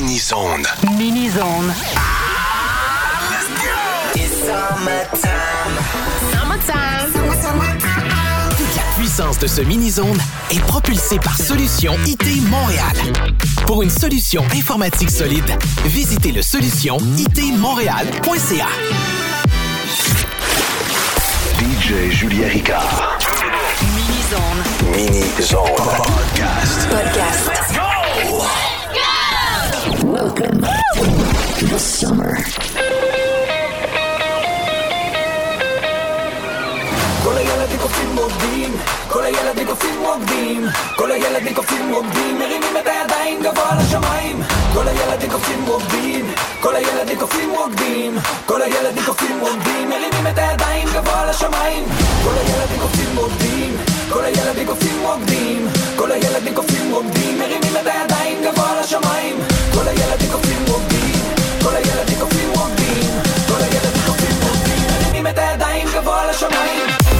Mini-zone. Mini-zone. Let's go. Toute la puissance de ce mini-zone est propulsée par Solution IT Montréal. Pour une solution informatique solide, visitez le solution itmontréal.ca. DJ Julien Ricard. Mini-zone. Mini-zone. Podcast. Podcast. Go! Welcome to the summer. קופים רוקדים, כל הילדים קופים רוקדים, כל הילדים קופים רוקדים, מרימים את הידיים גבוה לשמיים, כל הילדים קופים רוקדים, כל הילדים קופים רוקדים, כל הילדים קופים רוקדים, מרימים את הידיים גבוה לשמיים, כל הילדים קופים רוקדים, כל הילדים קופים רוקדים, כל הילדים קופים רוקדים, מרימים את הידיים גבוה לשמיים, כל הילדים קופים רוקדים, כל הילדים קופים רוקדים, כל הילדים קופים רוקדים, מרימים את הידיים גבוה לשמיים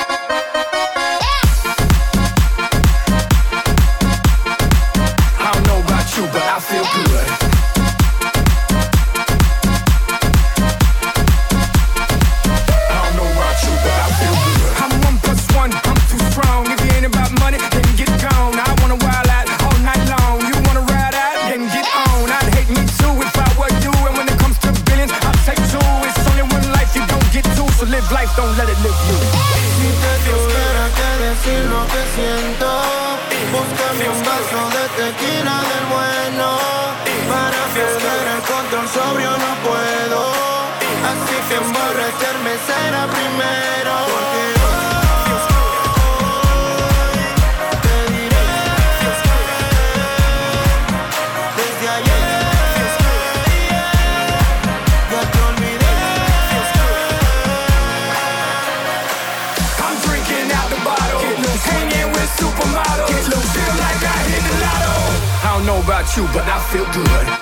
you, but I feel good.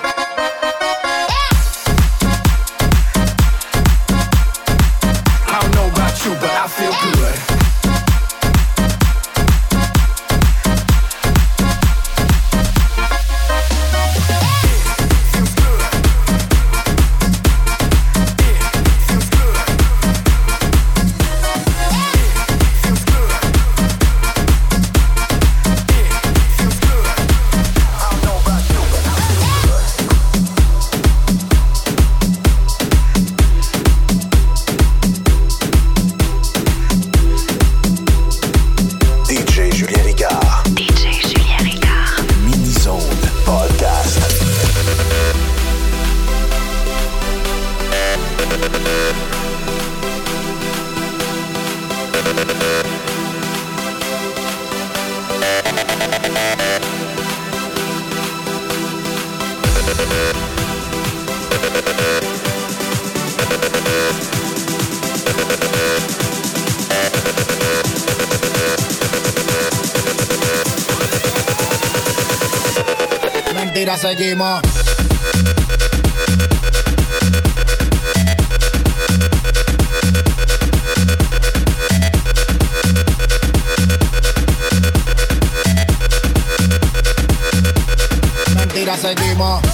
Mentira, seguimos. Mentira, seguimos.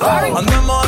I'm the all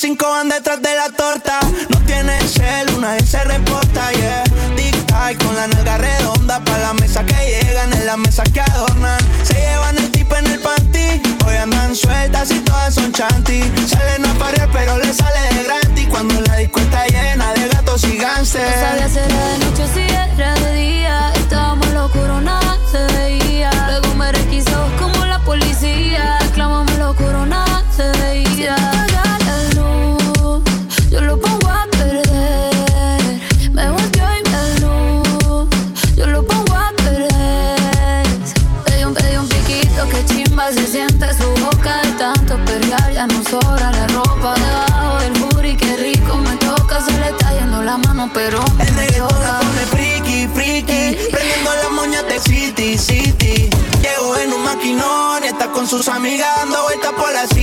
cinco van detrás de la torta. No tiene cel, una vez se reporta, yeah. Tic-tac con la nalga redonda. Pa' la mesa que llegan, en la mesa que adornan. Se llevan el tipo en el panty. Hoy andan sueltas y todas son chanty. Salen a parir, pero le sale de gratis. Cuando la disco está llena de gatos y gánster. No sus amigas dando vueltas por la ciudad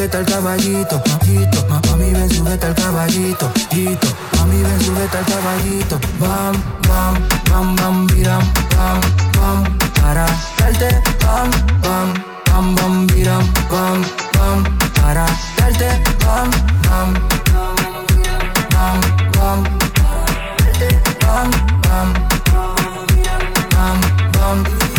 sujeta al caballito, hito. Mami, ven, sujeta al caballito, hito. Mami, ven, sujeta al caballito. Bam, bam, bam, bam, viram, bam, bam. Para darte, bam, bam, bam, bam, viram, bam, bam. Para darte, bam, bam, bam, bam, bam. Para darte, bam, bam, bam, bam, bam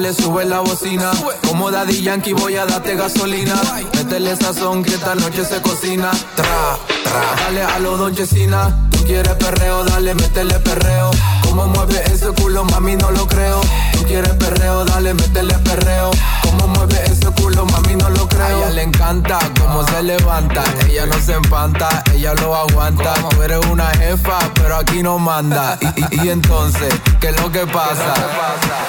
dale, sube la bocina. Como Daddy Yankee voy a darte gasolina. Métele sazón que esta noche se cocina. Tra, tra. Dale a los dochesina, Tú quieres perreo, dale, métele perreo. Como mueve ese culo, mami, no lo creo. Tú quieres perreo, dale, métele perreo. Como mueve culo, mami, no lo creo. A ella le encanta cómo se levanta. Ella no se empanta, ella lo aguanta. Tú eres una jefa, pero aquí no manda. Y, y, y entonces, ¿qué es lo que pasa?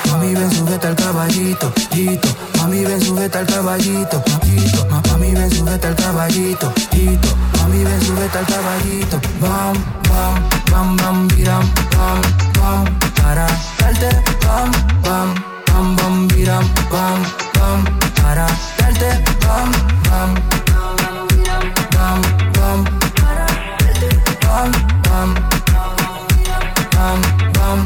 Mami, ven, sujeta al caballito, hito. Mami, ven, sujeta al caballito, hito. Mami, ven, sujeta al caballito, hito. Mami, ven, sujeta al caballito. Bam, bam, bam, bam, biram, bam, bam. Para darte, bam, bam, bam, bam, biram, bam, bam para verte, bam, bam. Bam, bam. Bam, bam. Bam, bam.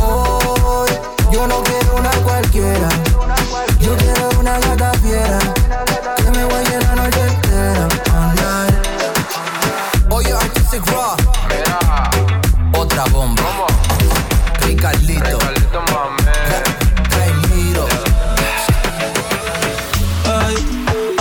Hoy yo no quiero una cualquiera. Yo quiero una gata fiera. Que me voy la noche entera. All night. Oye, Artistic Raw. Otra bomba. Ricardito. Ricardito, mami.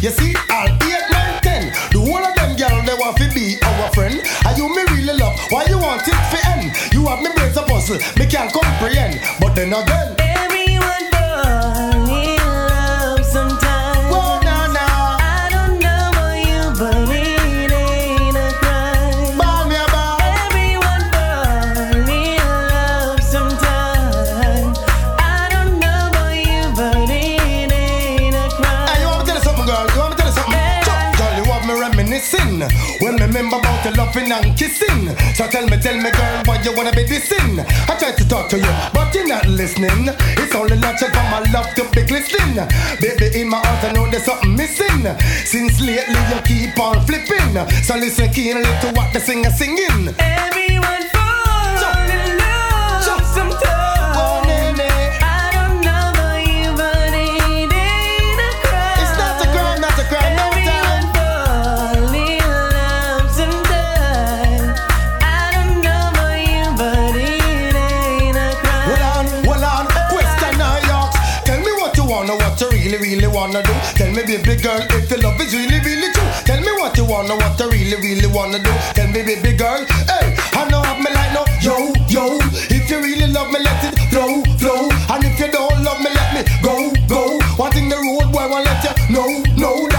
You see, all eight, nine, ten. The whole of them girls they want to be our friend. Are you me really love? Why you want it for end? You have me brains a puzzle, me can't comprehend. But then again, loving and kissing. So tell me, tell me, girl, why you wanna be dissing? I tried to talk to you, but you're not listening. It's only natural for my love to be glistening. Baby, in my heart, I know there's something missing. Since lately, you keep on flipping. So listen keenly to what the singer singing. Everyone falls in love sometimes. wanna do. Tell me, baby girl, if your love is really, really true. Tell me what you wanna, what you really, really wanna do. Tell me, baby girl, hey, I know have me like no, yo, yo. If you really love me, let it flow, flow. And if you don't love me, let me go, go. One thing the road boy won't let you, no, no.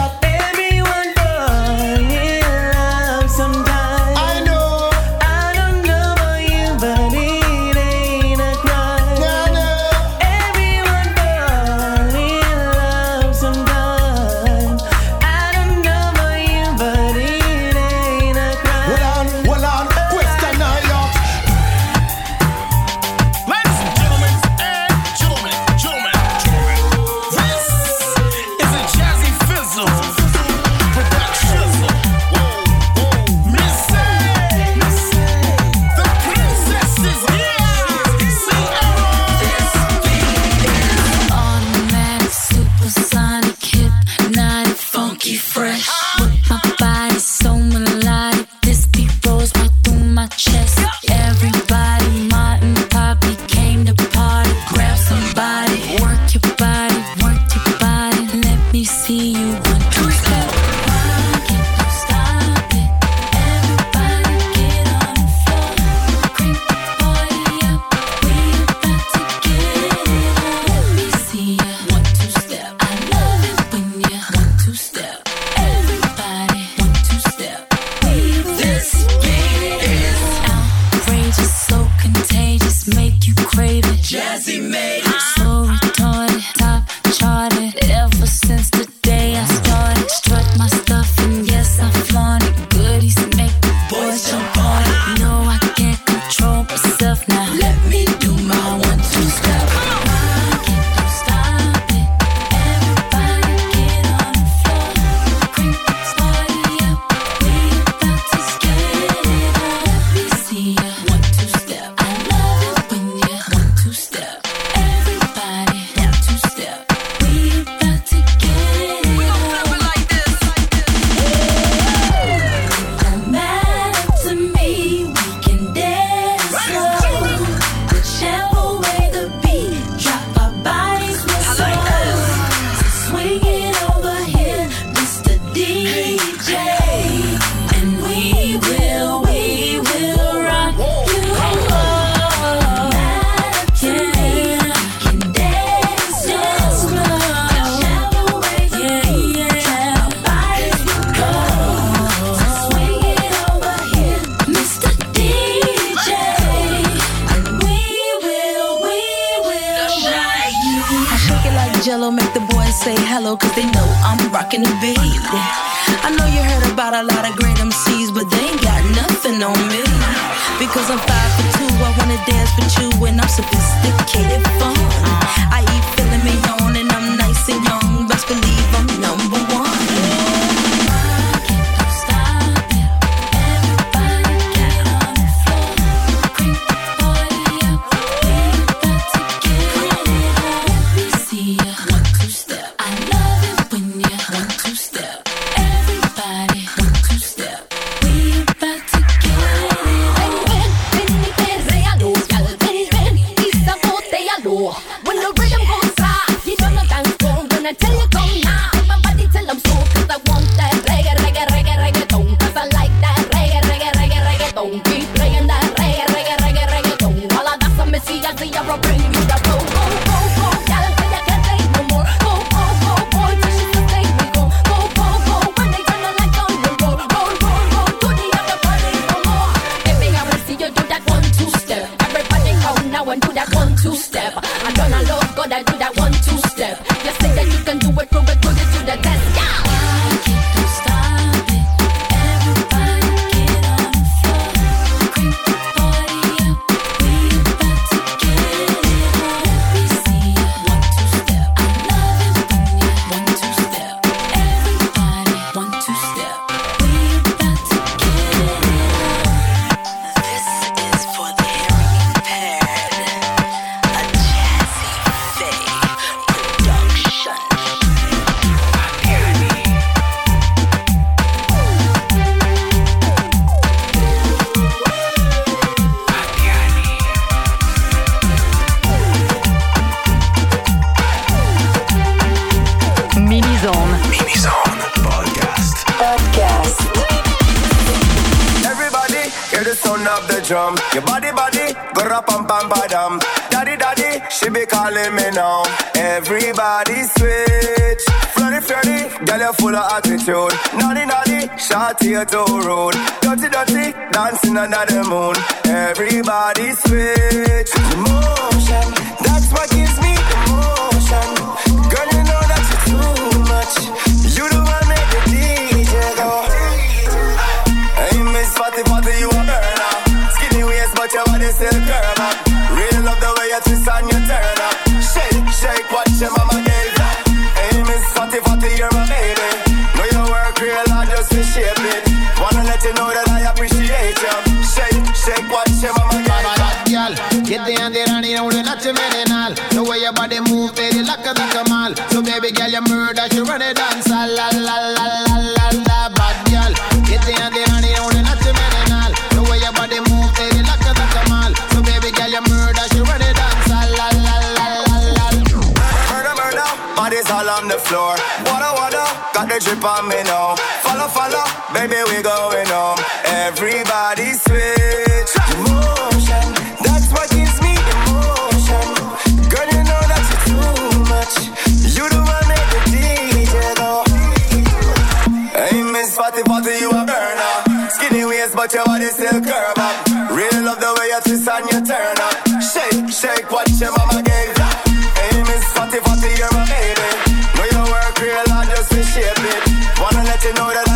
your road. Dirty, dirty, dancing under the drip on me now. Follow, follow, baby, we going home. Everybody switch. Emotion, that's what gives me emotion. Girl, you know that's too much. You the one that the DJ though. Hey, Miss Fatty Fatty, you a burner. Skinny waist, but your body still curve up. Real love the way you twist and you turn up. Shake, shake, watch your mama. que no era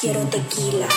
quiero tequila.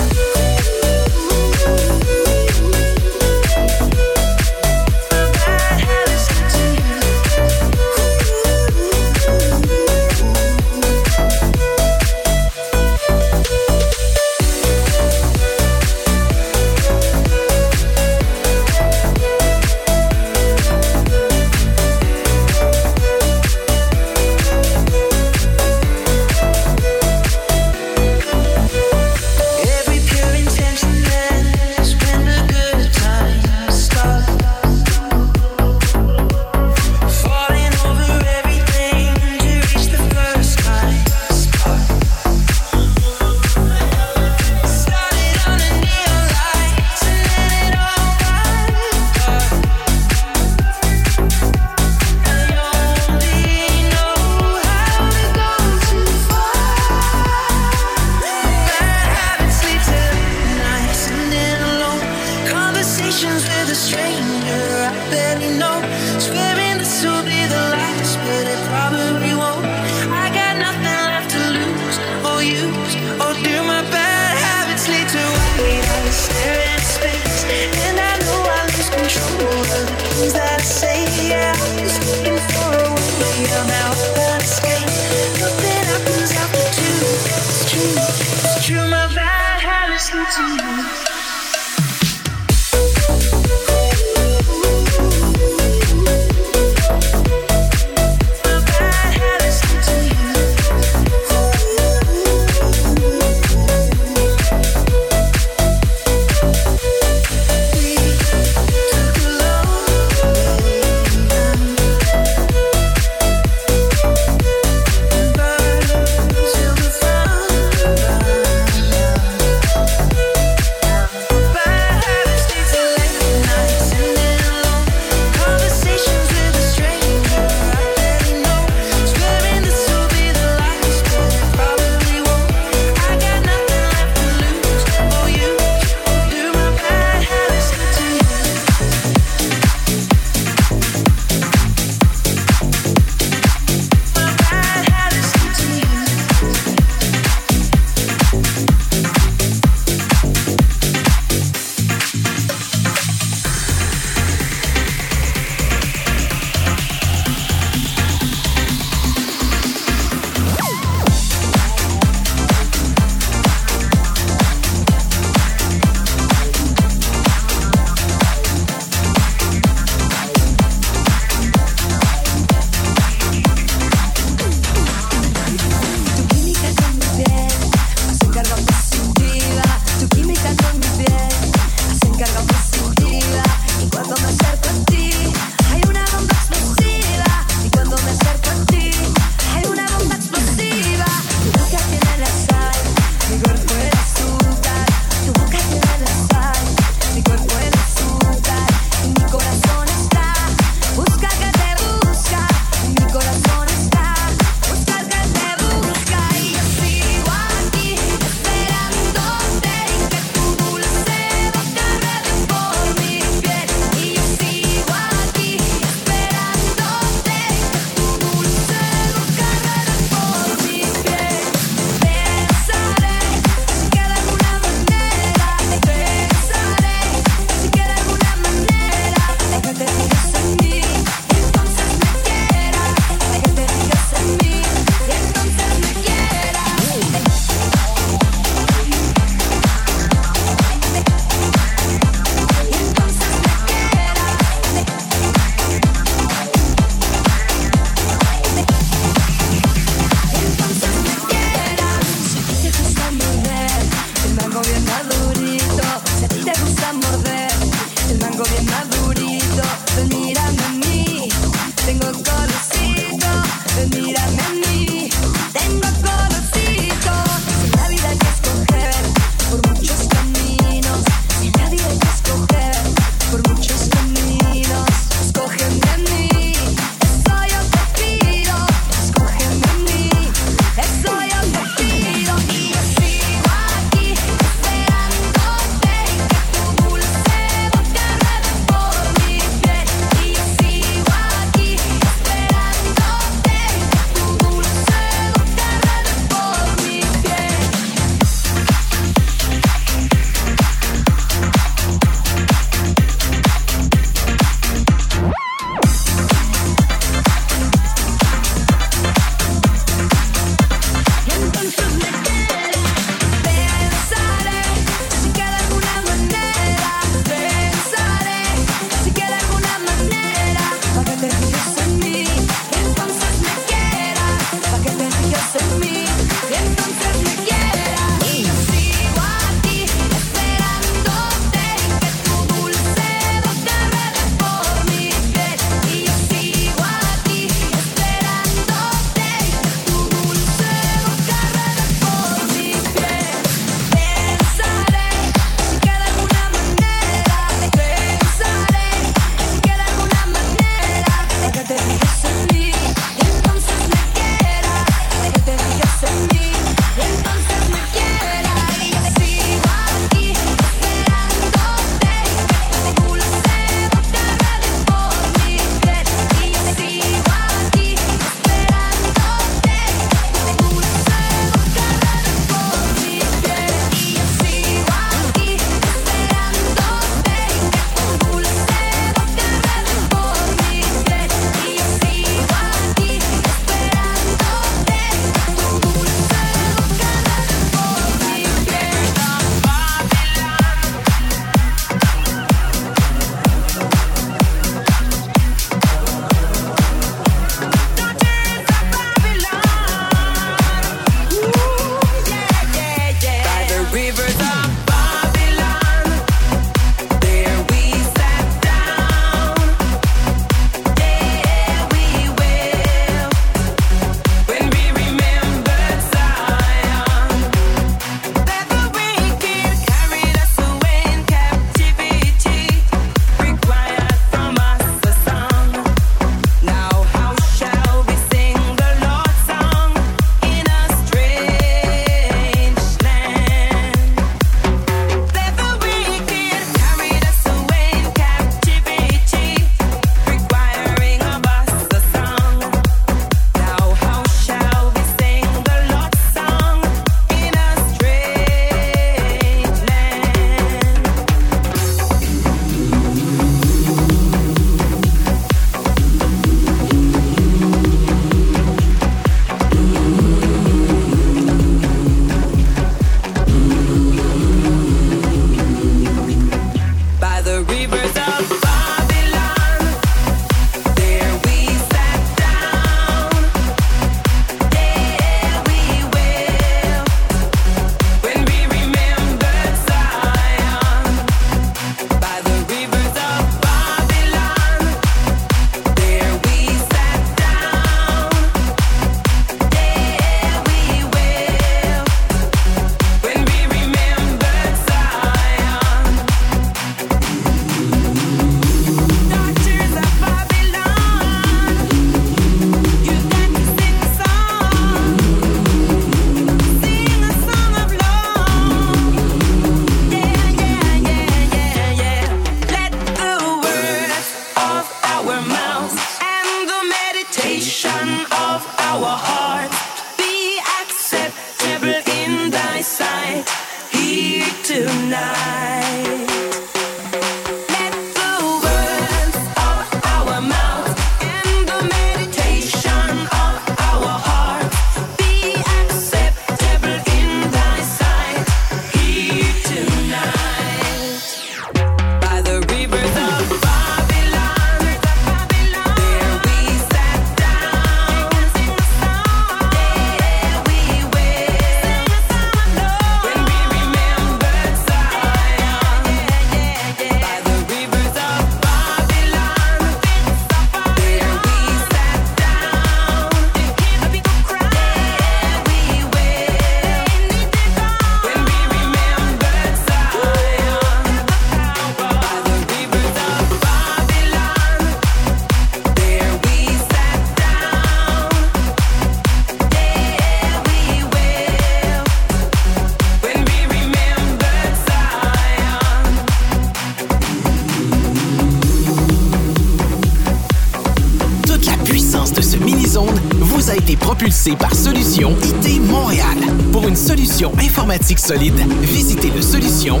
Solide, visitez le solution